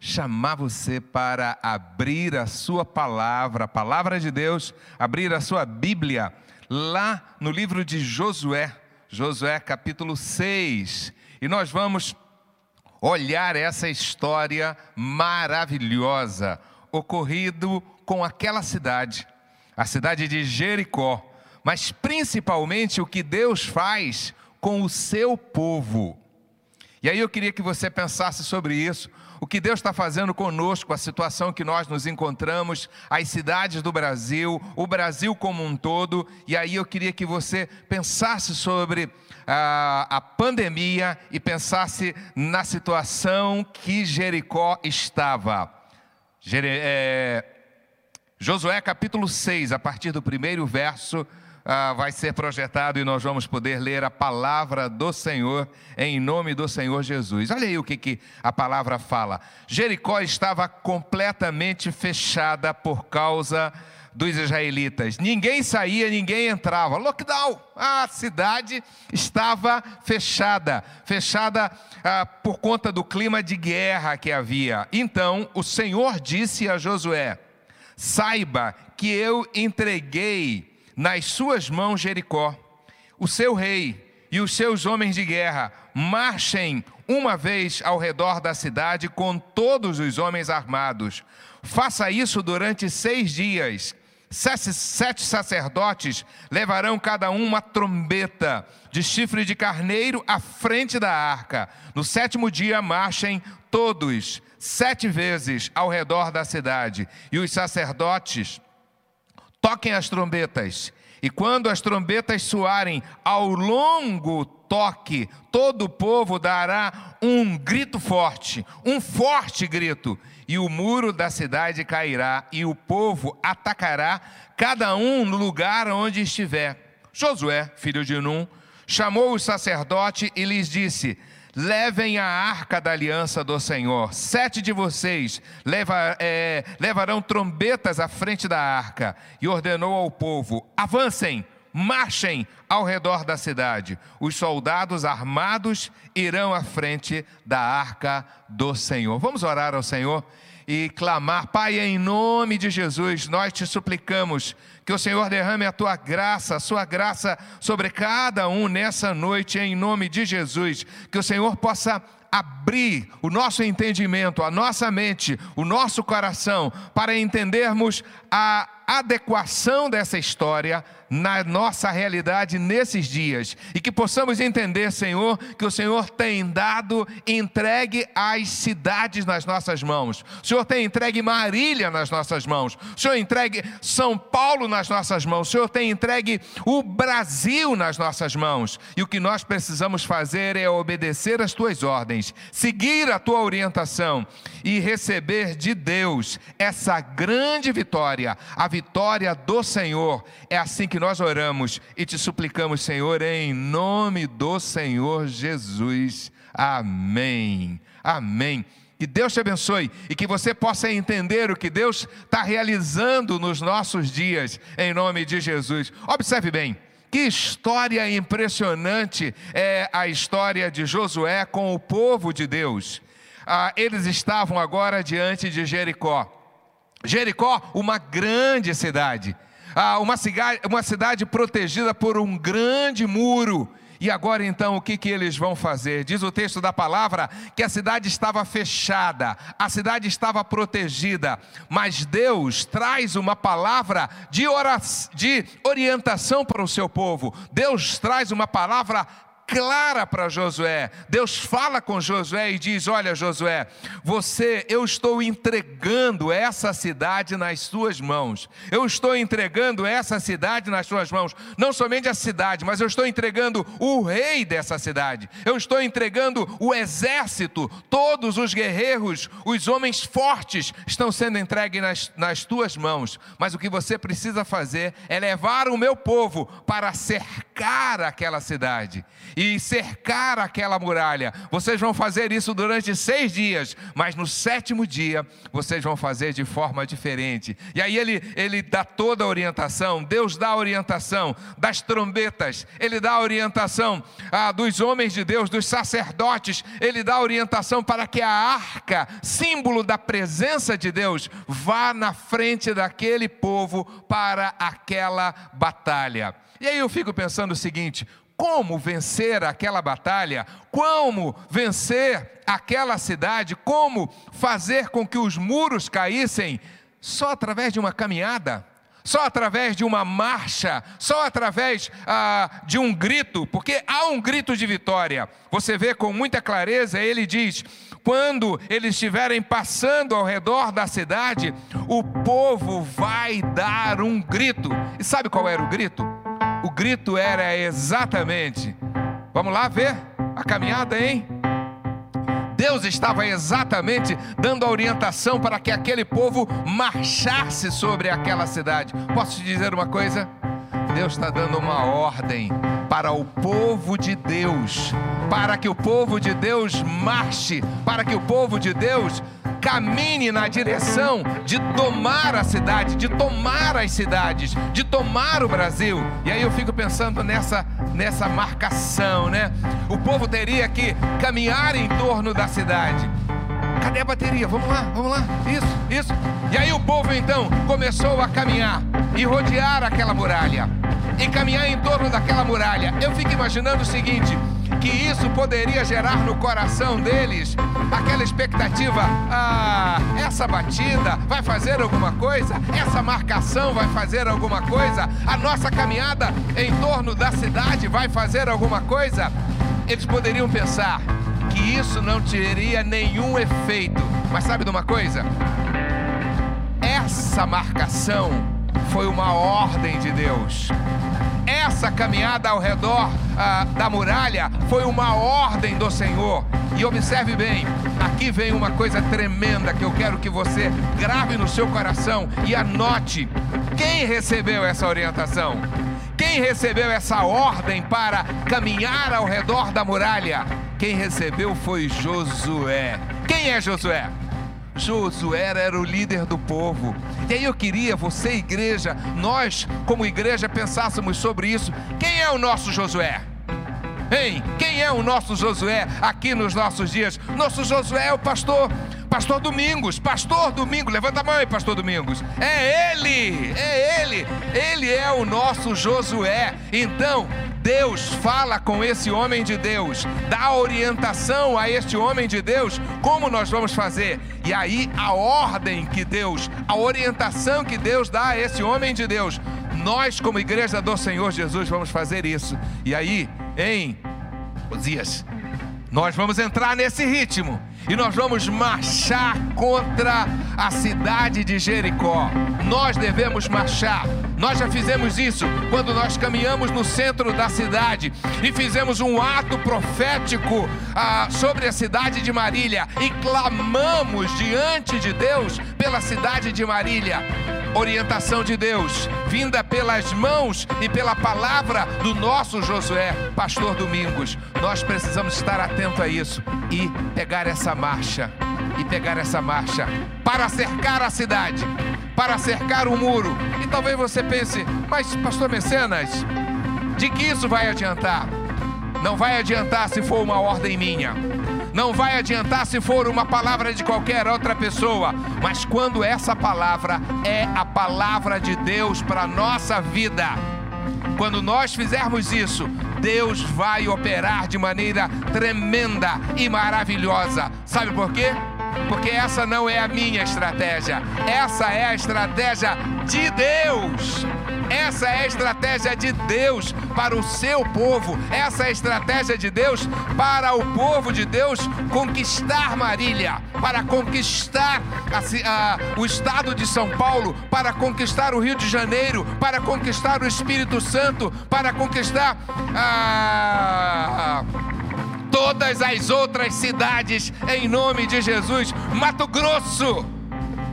chamar você para abrir a sua palavra, a palavra de Deus, abrir a sua Bíblia, lá no livro de Josué, Josué capítulo 6. E nós vamos olhar essa história maravilhosa ocorrido com aquela cidade, a cidade de Jericó, mas principalmente o que Deus faz com o seu povo. E aí eu queria que você pensasse sobre isso, o que Deus está fazendo conosco, a situação que nós nos encontramos, as cidades do Brasil, o Brasil como um todo, e aí eu queria que você pensasse sobre a, a pandemia e pensasse na situação que Jericó estava. Jere, é, Josué capítulo 6, a partir do primeiro verso, ah, vai ser projetado e nós vamos poder ler a palavra do Senhor em nome do Senhor Jesus. Olha aí o que, que a palavra fala. Jericó estava completamente fechada por causa dos israelitas. Ninguém saía, ninguém entrava. Lockdown. A cidade estava fechada, fechada ah, por conta do clima de guerra que havia. Então o Senhor disse a Josué: Saiba que eu entreguei nas suas mãos Jericó. O seu rei e os seus homens de guerra marchem uma vez ao redor da cidade com todos os homens armados. Faça isso durante seis dias. Sete, sacerdotes levarão cada um uma trombeta de chifre de carneiro à frente da arca. No sétimo dia, marchem todos, sete vezes ao redor da cidade. E os sacerdotes toquem as trombetas. E quando as trombetas soarem ao longo toque, todo o povo dará um grito forte, um forte grito, e o muro da cidade cairá, e o povo atacará, cada um no lugar onde estiver. Josué, filho de Num, chamou o sacerdote e lhes disse: levem a arca da aliança do Senhor. Sete de vocês leva, é, levarão trombetas à frente da arca. E ordenou ao povo: avancem, marchem ao redor da cidade. Os soldados armados irão à frente da arca do Senhor. Vamos orar ao Senhor e clamar, Pai, em nome de Jesus, nós te suplicamos que o Senhor derrame a tua graça, a sua graça sobre cada um nessa noite, em nome de Jesus. Que o Senhor possa abrir o nosso entendimento, a nossa mente, o nosso coração, para entendermos a adequação dessa história na nossa realidade nesses dias e que possamos entender, Senhor, que o Senhor tem dado entregue as cidades nas nossas mãos. O Senhor tem entregue Marília nas nossas mãos. O Senhor entregue São Paulo nas nossas mãos. O Senhor tem entregue o Brasil nas nossas mãos. E o que nós precisamos fazer é obedecer às tuas ordens, seguir a tua orientação e receber de Deus essa grande vitória, a vitória do Senhor. É assim que nós oramos e te suplicamos, Senhor, em nome do Senhor Jesus. Amém. Amém. Que Deus te abençoe e que você possa entender o que Deus está realizando nos nossos dias, em nome de Jesus. Observe bem. Que história impressionante é a história de Josué com o povo de Deus. Ah, eles estavam agora diante de Jericó. Jericó, uma grande cidade, ah, uma, cidade, uma cidade protegida por um grande muro. E agora então o que, que eles vão fazer? Diz o texto da palavra que a cidade estava fechada, a cidade estava protegida, mas Deus traz uma palavra de, oração, de orientação para o seu povo. Deus traz uma palavra clara para Josué. Deus fala com Josué e diz: Olha, Josué, você, eu estou entregando essa cidade nas suas mãos. Eu estou entregando essa cidade nas suas mãos. Não somente a cidade, mas eu estou entregando o rei dessa cidade. Eu estou entregando o exército, todos os guerreiros, os homens fortes estão sendo entregues nas, nas tuas mãos. Mas o que você precisa fazer é levar o meu povo para cercar aquela cidade. E cercar aquela muralha. Vocês vão fazer isso durante seis dias, mas no sétimo dia vocês vão fazer de forma diferente. E aí ele, ele dá toda a orientação, Deus dá a orientação das trombetas, ele dá a orientação ah, dos homens de Deus, dos sacerdotes, ele dá a orientação para que a arca, símbolo da presença de Deus, vá na frente daquele povo para aquela batalha. E aí eu fico pensando o seguinte: como vencer aquela batalha, como vencer aquela cidade, como fazer com que os muros caíssem só através de uma caminhada, só através de uma marcha, só através ah, de um grito, porque há um grito de vitória. Você vê com muita clareza, ele diz: quando eles estiverem passando ao redor da cidade, o povo vai dar um grito. E sabe qual era o grito? O grito era exatamente. Vamos lá ver a caminhada, hein? Deus estava exatamente dando a orientação para que aquele povo marchasse sobre aquela cidade. Posso te dizer uma coisa? Deus está dando uma ordem para o povo de Deus, para que o povo de Deus marche, para que o povo de Deus caminhe na direção de tomar a cidade, de tomar as cidades, de tomar o Brasil. E aí eu fico pensando nessa nessa marcação, né? O povo teria que caminhar em torno da cidade. Cadê a bateria? Vamos lá, vamos lá. Isso, isso. E aí o povo então começou a caminhar e rodear aquela muralha. E caminhar em torno daquela muralha. Eu fico imaginando o seguinte: que isso poderia gerar no coração deles aquela expectativa: ah, essa batida vai fazer alguma coisa, essa marcação vai fazer alguma coisa, a nossa caminhada em torno da cidade vai fazer alguma coisa. Eles poderiam pensar que isso não teria nenhum efeito, mas sabe de uma coisa? Essa marcação foi uma ordem de Deus. Essa caminhada ao redor ah, da muralha foi uma ordem do Senhor. E observe bem, aqui vem uma coisa tremenda que eu quero que você grave no seu coração e anote. Quem recebeu essa orientação? Quem recebeu essa ordem para caminhar ao redor da muralha? Quem recebeu foi Josué. Quem é Josué? Josué era o líder do povo. E aí eu queria, você, igreja, nós, como igreja, pensássemos sobre isso. Quem é o nosso Josué? Hein? Quem é o nosso Josué aqui nos nossos dias? Nosso Josué é o pastor, pastor Domingos, pastor Domingos, levanta a mão aí, pastor Domingos. É ele, é ele, ele é o nosso Josué. Então, Deus fala com esse homem de Deus, dá orientação a este homem de Deus, como nós vamos fazer. E aí a ordem que Deus, a orientação que Deus dá a esse homem de Deus, nós como igreja do Senhor Jesus vamos fazer isso. E aí, em Osias, nós vamos entrar nesse ritmo e nós vamos marchar contra a cidade de Jericó. Nós devemos marchar. Nós já fizemos isso quando nós caminhamos no centro da cidade e fizemos um ato profético ah, sobre a cidade de Marília e clamamos diante de Deus pela cidade de Marília orientação de Deus, vinda pelas mãos e pela palavra do nosso Josué, pastor Domingos. Nós precisamos estar atento a isso e pegar essa marcha, e pegar essa marcha para cercar a cidade, para cercar o muro. E talvez você pense, mas pastor Mecenas, de que isso vai adiantar? Não vai adiantar se for uma ordem minha não vai adiantar se for uma palavra de qualquer outra pessoa, mas quando essa palavra é a palavra de Deus para nossa vida. Quando nós fizermos isso, Deus vai operar de maneira tremenda e maravilhosa. Sabe por quê? Porque essa não é a minha estratégia, essa é a estratégia de Deus. Essa é a estratégia de Deus para o seu povo. Essa é a estratégia de Deus para o povo de Deus conquistar Marília, para conquistar a, a, o estado de São Paulo, para conquistar o Rio de Janeiro, para conquistar o Espírito Santo, para conquistar a todas as outras cidades, em nome de Jesus. Mato Grosso.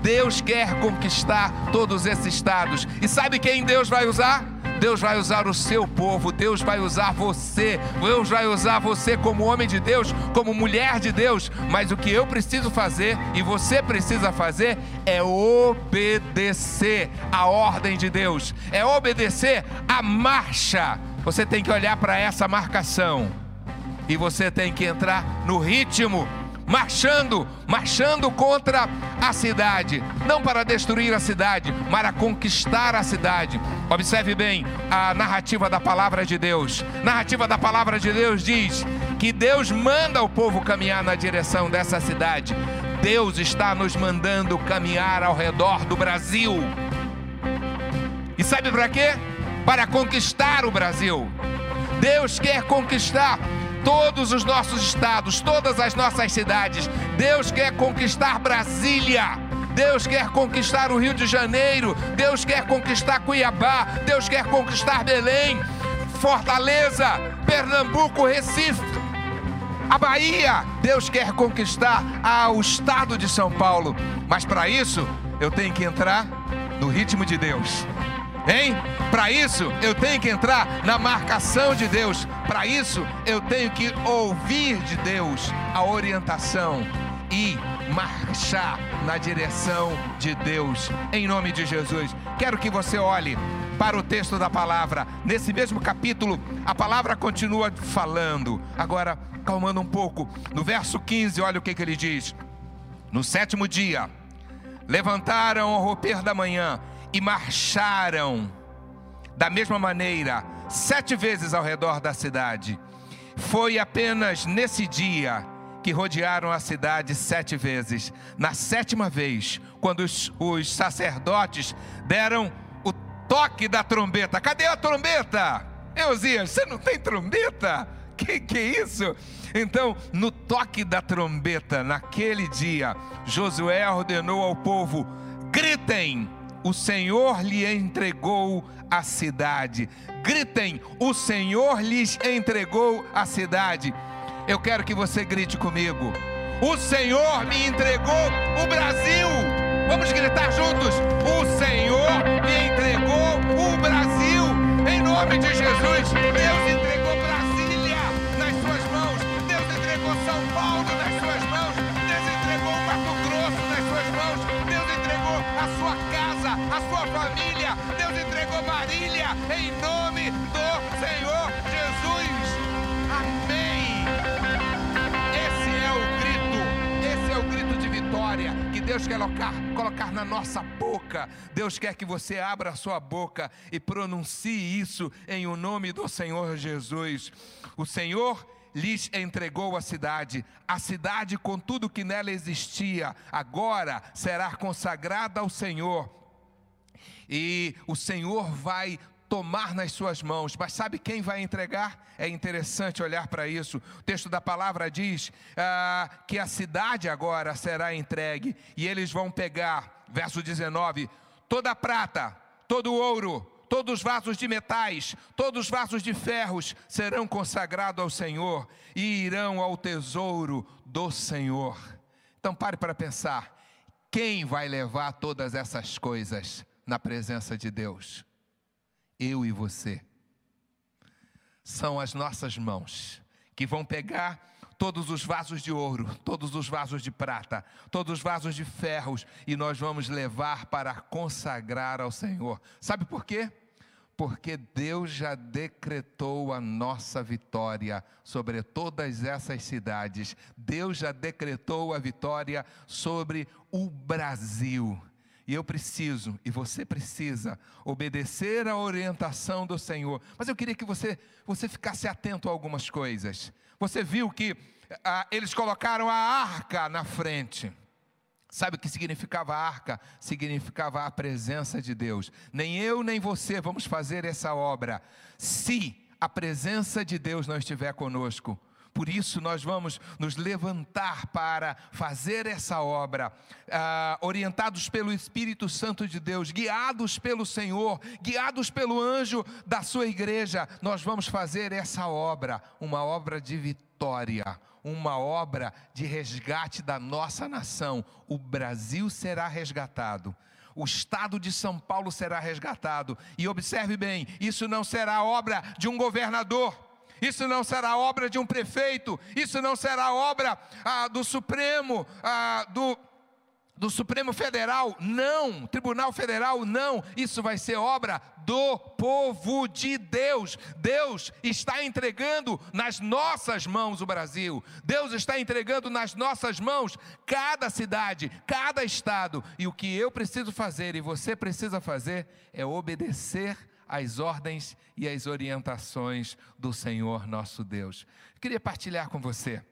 Deus quer conquistar todos esses estados. E sabe quem Deus vai usar? Deus vai usar o seu povo, Deus vai usar você, Deus vai usar você como homem de Deus, como mulher de Deus. Mas o que eu preciso fazer e você precisa fazer é obedecer a ordem de Deus, é obedecer a marcha. Você tem que olhar para essa marcação e você tem que entrar no ritmo marchando, marchando contra a cidade, não para destruir a cidade, mas para conquistar a cidade. Observe bem a narrativa da palavra de Deus. narrativa da palavra de Deus diz que Deus manda o povo caminhar na direção dessa cidade. Deus está nos mandando caminhar ao redor do Brasil. E sabe para quê? Para conquistar o Brasil. Deus quer conquistar todos os nossos estados, todas as nossas cidades. Deus quer conquistar Brasília. Deus quer conquistar o Rio de Janeiro, Deus quer conquistar Cuiabá, Deus quer conquistar Belém, Fortaleza, Pernambuco, Recife, a Bahia. Deus quer conquistar o estado de São Paulo, mas para isso eu tenho que entrar no ritmo de Deus. Hein? Para isso eu tenho que entrar na marcação de Deus. Para isso eu tenho que ouvir de Deus a orientação e marchar na direção de Deus. Em nome de Jesus. Quero que você olhe para o texto da palavra. Nesse mesmo capítulo, a palavra continua falando. Agora, calmando um pouco. No verso 15, olha o que, que ele diz. No sétimo dia, levantaram ao romper da manhã e marcharam da mesma maneira sete vezes ao redor da cidade. Foi apenas nesse dia que rodearam a cidade sete vezes. Na sétima vez, quando os, os sacerdotes deram o toque da trombeta. Cadê a trombeta? Eusias, você não tem trombeta? Que que é isso? Então, no toque da trombeta, naquele dia, Josué ordenou ao povo: gritem, o Senhor lhe entregou a cidade. Gritem: o Senhor lhes entregou a cidade. Eu quero que você grite comigo. O Senhor me entregou o Brasil. Vamos gritar juntos. O Senhor me entregou o Brasil. Em nome de Jesus. Deus entregou Brasília nas suas mãos. Deus entregou São Paulo nas suas mãos. Deus entregou Mato Grosso nas suas mãos. Deus entregou a sua casa a sua família. Deus entregou Marília em nome do Senhor Jesus. Amém. Esse é o grito, esse é o grito de vitória que Deus quer colocar, colocar na nossa boca. Deus quer que você abra a sua boca e pronuncie isso em o nome do Senhor Jesus. O Senhor lhes entregou a cidade. A cidade, com tudo que nela existia, agora será consagrada ao Senhor e o Senhor vai tomar nas suas mãos, mas sabe quem vai entregar? É interessante olhar para isso. O texto da palavra diz ah, que a cidade agora será entregue, e eles vão pegar, verso 19: toda a prata, todo o ouro, todos os vasos de metais, todos os vasos de ferros serão consagrados ao Senhor e irão ao tesouro do Senhor. Então pare para pensar: quem vai levar todas essas coisas? Na presença de Deus. Eu e você. São as nossas mãos que vão pegar todos os vasos de ouro, todos os vasos de prata, todos os vasos de ferros e nós vamos levar para consagrar ao Senhor. Sabe por quê? Porque Deus já decretou a nossa vitória sobre todas essas cidades. Deus já decretou a vitória sobre o Brasil. E eu preciso, e você precisa, obedecer à orientação do Senhor. Mas eu queria que você, você ficasse atento a algumas coisas. Você viu que ah, eles colocaram a arca na frente. Sabe o que significava arca? Significava a presença de Deus. Nem eu nem você vamos fazer essa obra se a presença de Deus não estiver conosco. Por isso, nós vamos nos levantar para fazer essa obra, ah, orientados pelo Espírito Santo de Deus, guiados pelo Senhor, guiados pelo anjo da sua igreja. Nós vamos fazer essa obra, uma obra de vitória, uma obra de resgate da nossa nação. O Brasil será resgatado. o estado de São Paulo será resgatado. E observe bem: isso não será obra de um governador, isso não será obra de um prefeito, isso não será obra ah, do Supremo, ah, do do Supremo Federal, não, Tribunal Federal, não, isso vai ser obra do povo de Deus. Deus está entregando nas nossas mãos o Brasil, Deus está entregando nas nossas mãos cada cidade, cada estado, e o que eu preciso fazer e você precisa fazer é obedecer às ordens e às orientações do Senhor nosso Deus. Eu queria partilhar com você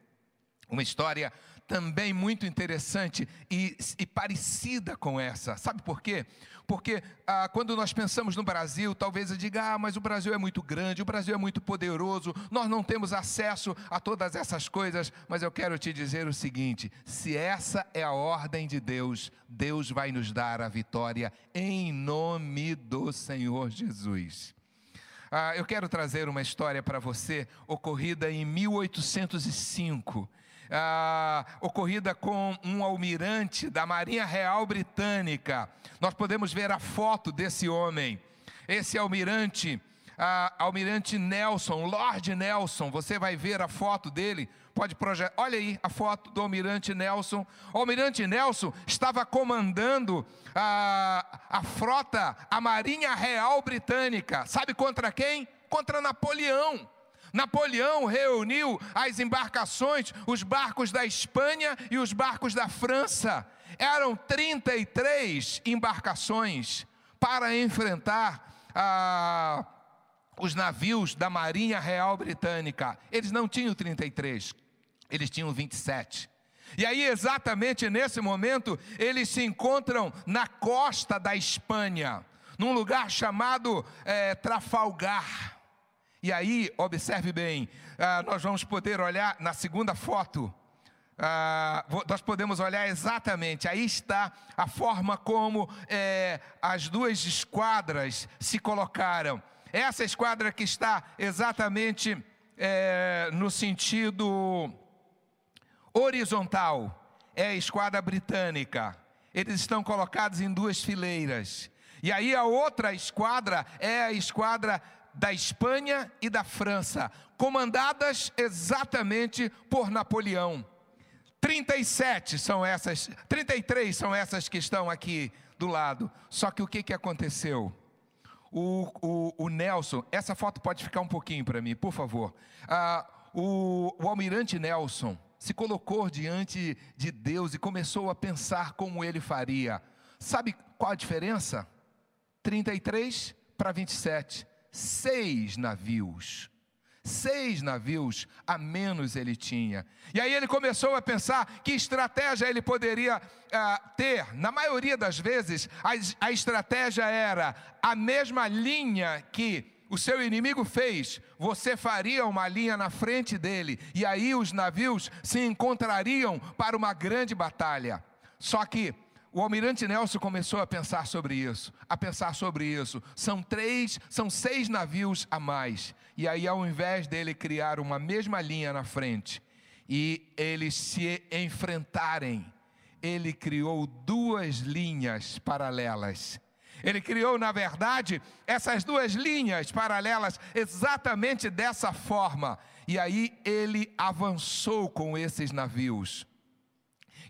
uma história também muito interessante e, e, parecida com essa. Sabe por quê? Porque ah, quando nós pensamos no Brasil, talvez eu diga, ah, mas o Brasil é muito grande, o Brasil é muito poderoso, nós não temos acesso a todas essas coisas, mas eu quero te dizer o seguinte: se essa é a ordem de Deus, Deus vai nos dar a vitória em nome do Senhor Jesus. Ah, eu quero trazer uma história para você ocorrida em 1805 ah, ocorrida com um almirante da Marinha Real Britânica. Nós podemos ver a foto desse homem. Esse almirante, ah, almirante Nelson, Lord Nelson, você vai ver a foto dele. Pode projetar. Olha aí a foto do almirante Nelson. O almirante Nelson estava comandando a, a frota, a Marinha Real Britânica. Sabe contra quem? Contra Napoleão. Napoleão reuniu as embarcações, os barcos da Espanha e os barcos da França. Eram 33 embarcações para enfrentar ah, os navios da Marinha Real Britânica. Eles não tinham 33, eles tinham 27. E aí, exatamente nesse momento, eles se encontram na costa da Espanha, num lugar chamado é, Trafalgar. E aí, observe bem, ah, nós vamos poder olhar na segunda foto. Ah, nós podemos olhar exatamente, aí está a forma como é, as duas esquadras se colocaram. Essa esquadra que está exatamente é, no sentido horizontal é a esquadra britânica. Eles estão colocados em duas fileiras. E aí a outra esquadra é a esquadra da Espanha e da França, comandadas exatamente por Napoleão. 37 são essas, 33 são essas que estão aqui do lado. Só que o que, que aconteceu? O, o, o Nelson, essa foto pode ficar um pouquinho para mim, por favor. Ah, o, o almirante Nelson se colocou diante de Deus e começou a pensar como ele faria. Sabe qual a diferença? 33 para 27 seis navios. Seis navios a menos ele tinha. E aí ele começou a pensar que estratégia ele poderia uh, ter. Na maioria das vezes, a, a estratégia era a mesma linha que o seu inimigo fez, você faria uma linha na frente dele, e aí os navios se encontrariam para uma grande batalha. Só que o almirante Nelson começou a pensar sobre isso, a pensar sobre isso. São três, são seis navios a mais. E aí, ao invés dele criar uma mesma linha na frente e eles se enfrentarem, ele criou duas linhas paralelas. Ele criou, na verdade, essas duas linhas paralelas exatamente dessa forma. E aí ele avançou com esses navios.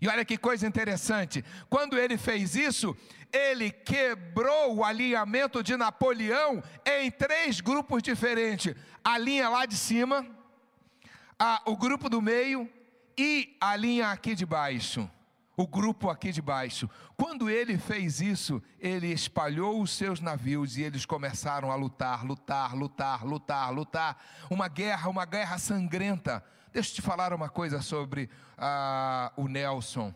E olha que coisa interessante: quando ele fez isso, ele quebrou o alinhamento de Napoleão em três grupos diferentes: a linha lá de cima, a, o grupo do meio e a linha aqui de baixo o grupo aqui de baixo. Quando ele fez isso, ele espalhou os seus navios e eles começaram a lutar, lutar, lutar, lutar, lutar. Uma guerra, uma guerra sangrenta. Deixa eu te falar uma coisa sobre ah, o Nelson.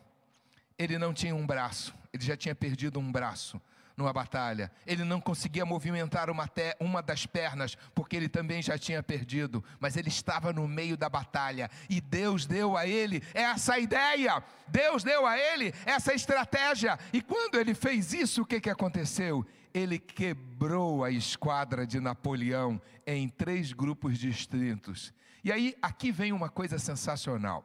Ele não tinha um braço, ele já tinha perdido um braço numa batalha. Ele não conseguia movimentar uma, te, uma das pernas, porque ele também já tinha perdido, mas ele estava no meio da batalha e Deus deu a ele essa ideia, Deus deu a ele essa estratégia. E quando ele fez isso, o que, que aconteceu? Ele quebrou a esquadra de Napoleão em três grupos distintos. E aí, aqui vem uma coisa sensacional.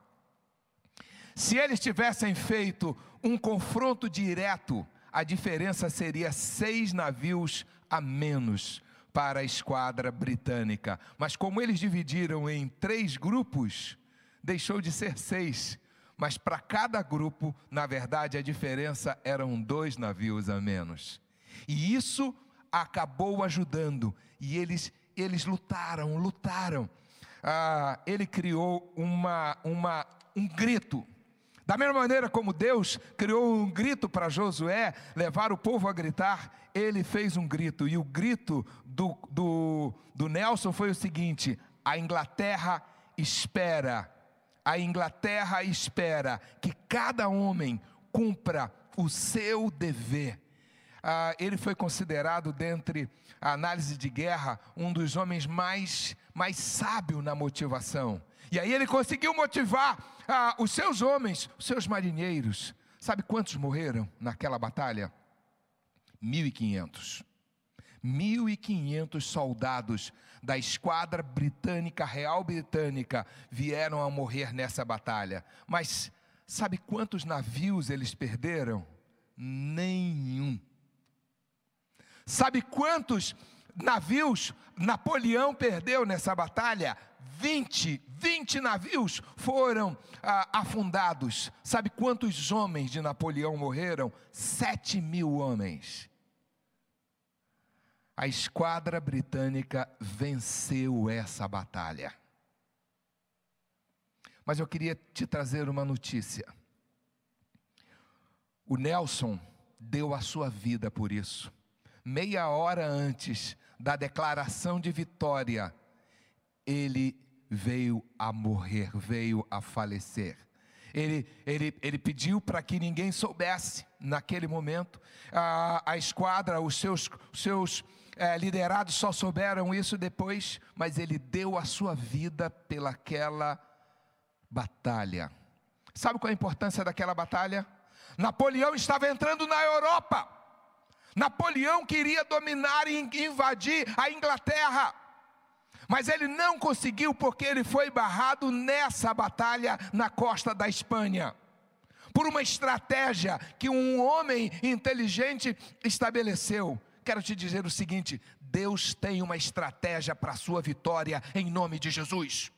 Se eles tivessem feito um confronto direto, a diferença seria seis navios a menos para a esquadra britânica. Mas como eles dividiram em três grupos, deixou de ser seis. Mas para cada grupo, na verdade, a diferença eram dois navios a menos. E isso acabou ajudando. E eles, eles lutaram, lutaram. Ah, ele criou uma, uma, um grito. Da mesma maneira como Deus criou um grito para Josué levar o povo a gritar, ele fez um grito. E o grito do, do, do Nelson foi o seguinte: a Inglaterra espera, a Inglaterra espera que cada homem cumpra o seu dever. Ah, ele foi considerado, dentre a análise de guerra, um dos homens mais, mais sábios na motivação. E aí ele conseguiu motivar ah, os seus homens, os seus marinheiros. Sabe quantos morreram naquela batalha? 1.500. 1.500 soldados da esquadra britânica, real britânica, vieram a morrer nessa batalha. Mas sabe quantos navios eles perderam? Nenhum. Sabe quantos navios Napoleão perdeu nessa batalha? 20, 20 navios foram ah, afundados. Sabe quantos homens de Napoleão morreram? 7 mil homens. A esquadra britânica venceu essa batalha. Mas eu queria te trazer uma notícia. O Nelson deu a sua vida por isso meia hora antes da declaração de vitória, ele veio a morrer, veio a falecer. Ele, ele, ele pediu para que ninguém soubesse naquele momento. A, a esquadra, os seus, seus é, liderados só souberam isso depois, mas ele deu a sua vida pelaquela batalha. Sabe qual é a importância daquela batalha? Napoleão estava entrando na Europa. Napoleão queria dominar e invadir a Inglaterra, mas ele não conseguiu porque ele foi barrado nessa batalha na costa da Espanha. Por uma estratégia que um homem inteligente estabeleceu. Quero te dizer o seguinte: Deus tem uma estratégia para a sua vitória em nome de Jesus.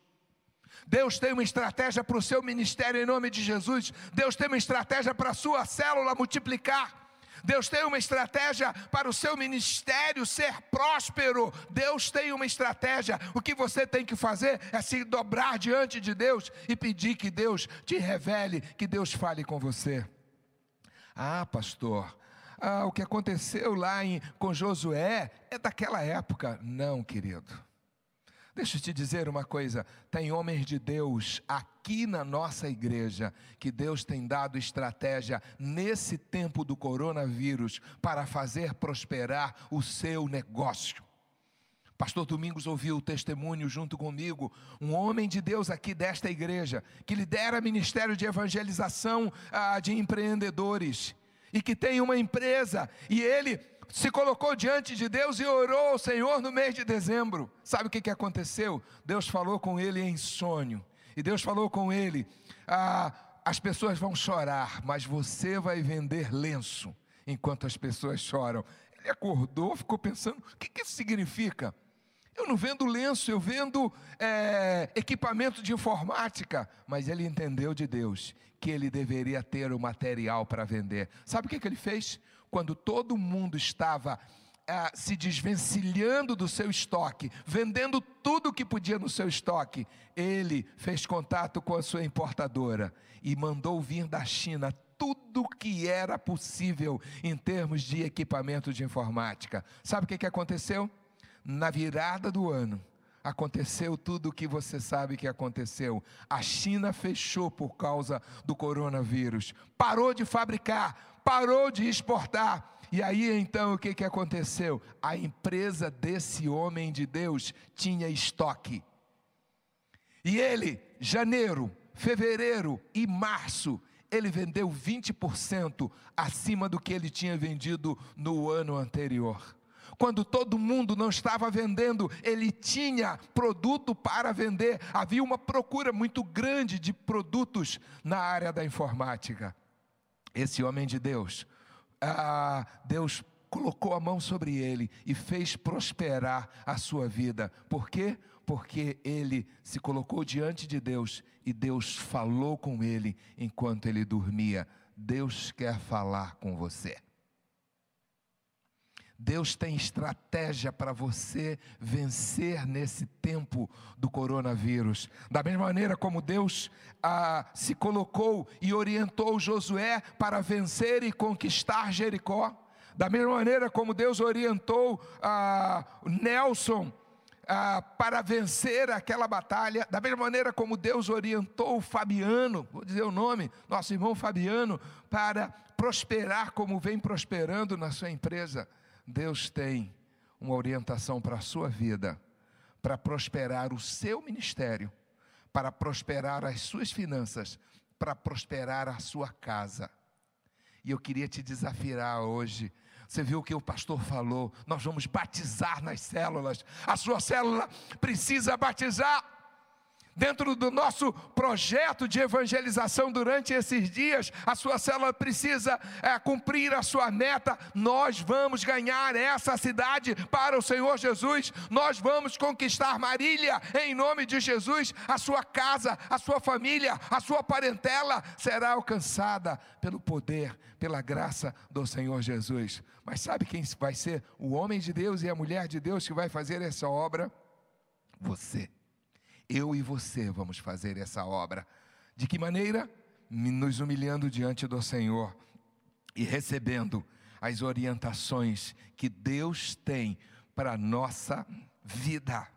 Deus tem uma estratégia para o seu ministério em nome de Jesus. Deus tem uma estratégia para a sua célula multiplicar. Deus tem uma estratégia para o seu ministério ser próspero. Deus tem uma estratégia. O que você tem que fazer é se dobrar diante de Deus e pedir que Deus te revele, que Deus fale com você. Ah, pastor, ah, o que aconteceu lá em, com Josué é daquela época. Não, querido. Deixa eu te dizer uma coisa: tem homens de Deus aqui na nossa igreja que Deus tem dado estratégia nesse tempo do coronavírus para fazer prosperar o seu negócio. Pastor Domingos ouviu o testemunho junto comigo, um homem de Deus aqui desta igreja, que lidera ministério de evangelização ah, de empreendedores e que tem uma empresa, e ele se colocou diante de Deus e orou ao Senhor no mês de dezembro. Sabe o que, que aconteceu? Deus falou com ele em sonho. E Deus falou com ele: ah, as pessoas vão chorar, mas você vai vender lenço enquanto as pessoas choram. Ele acordou, ficou pensando: o que, que isso significa? Eu não vendo lenço, eu vendo é, equipamento de informática. Mas ele entendeu de Deus que ele deveria ter o material para vender. Sabe o que, que ele fez? Quando todo mundo estava ah, se desvencilhando do seu estoque, vendendo tudo o que podia no seu estoque, ele fez contato com a sua importadora e mandou vir da China tudo o que era possível em termos de equipamento de informática. Sabe o que, que aconteceu? Na virada do ano, aconteceu tudo o que você sabe que aconteceu. A China fechou por causa do coronavírus, parou de fabricar, parou de exportar. E aí então o que, que aconteceu? A empresa desse homem de Deus tinha estoque. E ele, janeiro, fevereiro e março, ele vendeu 20% acima do que ele tinha vendido no ano anterior. Quando todo mundo não estava vendendo, ele tinha produto para vender. Havia uma procura muito grande de produtos na área da informática esse homem de Deus ah, Deus colocou a mão sobre ele e fez prosperar a sua vida. Por quê? Porque ele se colocou diante de Deus e Deus falou com ele enquanto ele dormia. Deus quer falar com você. Deus tem estratégia para você vencer nesse tempo do coronavírus. Da mesma maneira como Deus ah, se colocou e orientou Josué para vencer e conquistar Jericó. Da mesma maneira como Deus orientou ah, Nelson ah, para vencer aquela batalha, da mesma maneira como Deus orientou Fabiano, vou dizer o nome, nosso irmão Fabiano, para prosperar como vem prosperando na sua empresa. Deus tem uma orientação para a sua vida, para prosperar o seu ministério, para prosperar as suas finanças, para prosperar a sua casa. E eu queria te desafiar hoje. Você viu o que o pastor falou? Nós vamos batizar nas células. A sua célula precisa batizar dentro do nosso projeto de evangelização durante esses dias, a sua célula precisa é, cumprir a sua meta. Nós vamos ganhar essa cidade para o Senhor Jesus, nós vamos conquistar Marília em nome de Jesus. A sua casa, a sua família, a sua parentela será alcançada pelo poder, pela graça do Senhor Jesus. Mas sabe quem vai ser o homem de Deus e a mulher de Deus que vai fazer essa obra? Você. Eu e você vamos fazer essa obra. De que maneira? Nos humilhando diante do Senhor e recebendo as orientações que Deus tem para a nossa vida.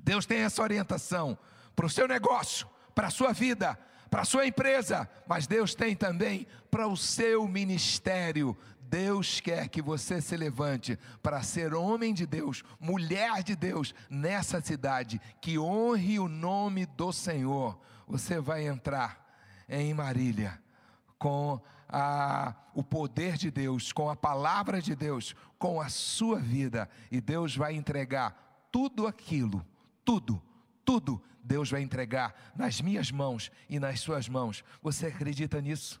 Deus tem essa orientação para o seu negócio, para a sua vida, para a sua empresa, mas Deus tem também para o seu ministério. Deus quer que você se levante para ser homem de Deus, mulher de Deus nessa cidade, que honre o nome do Senhor. Você vai entrar em Marília com a, o poder de Deus, com a palavra de Deus, com a sua vida, e Deus vai entregar tudo aquilo, tudo, tudo, Deus vai entregar nas minhas mãos e nas suas mãos. Você acredita nisso?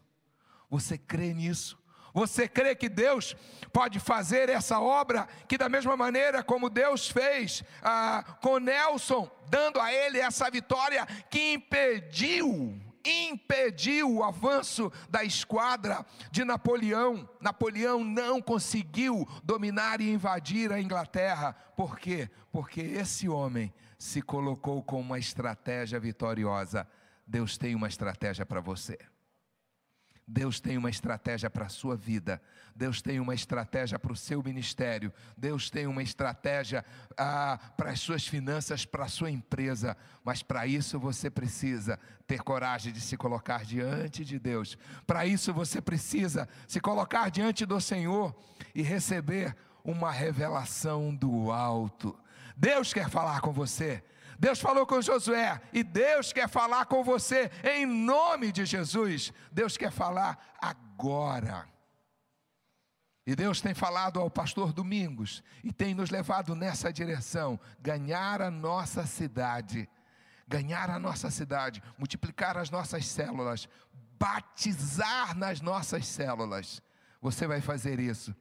Você crê nisso? Você crê que Deus pode fazer essa obra, que da mesma maneira como Deus fez ah, com Nelson, dando a ele essa vitória que impediu impediu o avanço da esquadra de Napoleão. Napoleão não conseguiu dominar e invadir a Inglaterra. Por quê? Porque esse homem se colocou com uma estratégia vitoriosa. Deus tem uma estratégia para você. Deus tem uma estratégia para a sua vida, Deus tem uma estratégia para o seu ministério, Deus tem uma estratégia ah, para as suas finanças, para a sua empresa, mas para isso você precisa ter coragem de se colocar diante de Deus, para isso você precisa se colocar diante do Senhor e receber uma revelação do alto. Deus quer falar com você. Deus falou com Josué e Deus quer falar com você em nome de Jesus. Deus quer falar agora. E Deus tem falado ao pastor Domingos e tem nos levado nessa direção: ganhar a nossa cidade, ganhar a nossa cidade, multiplicar as nossas células, batizar nas nossas células. Você vai fazer isso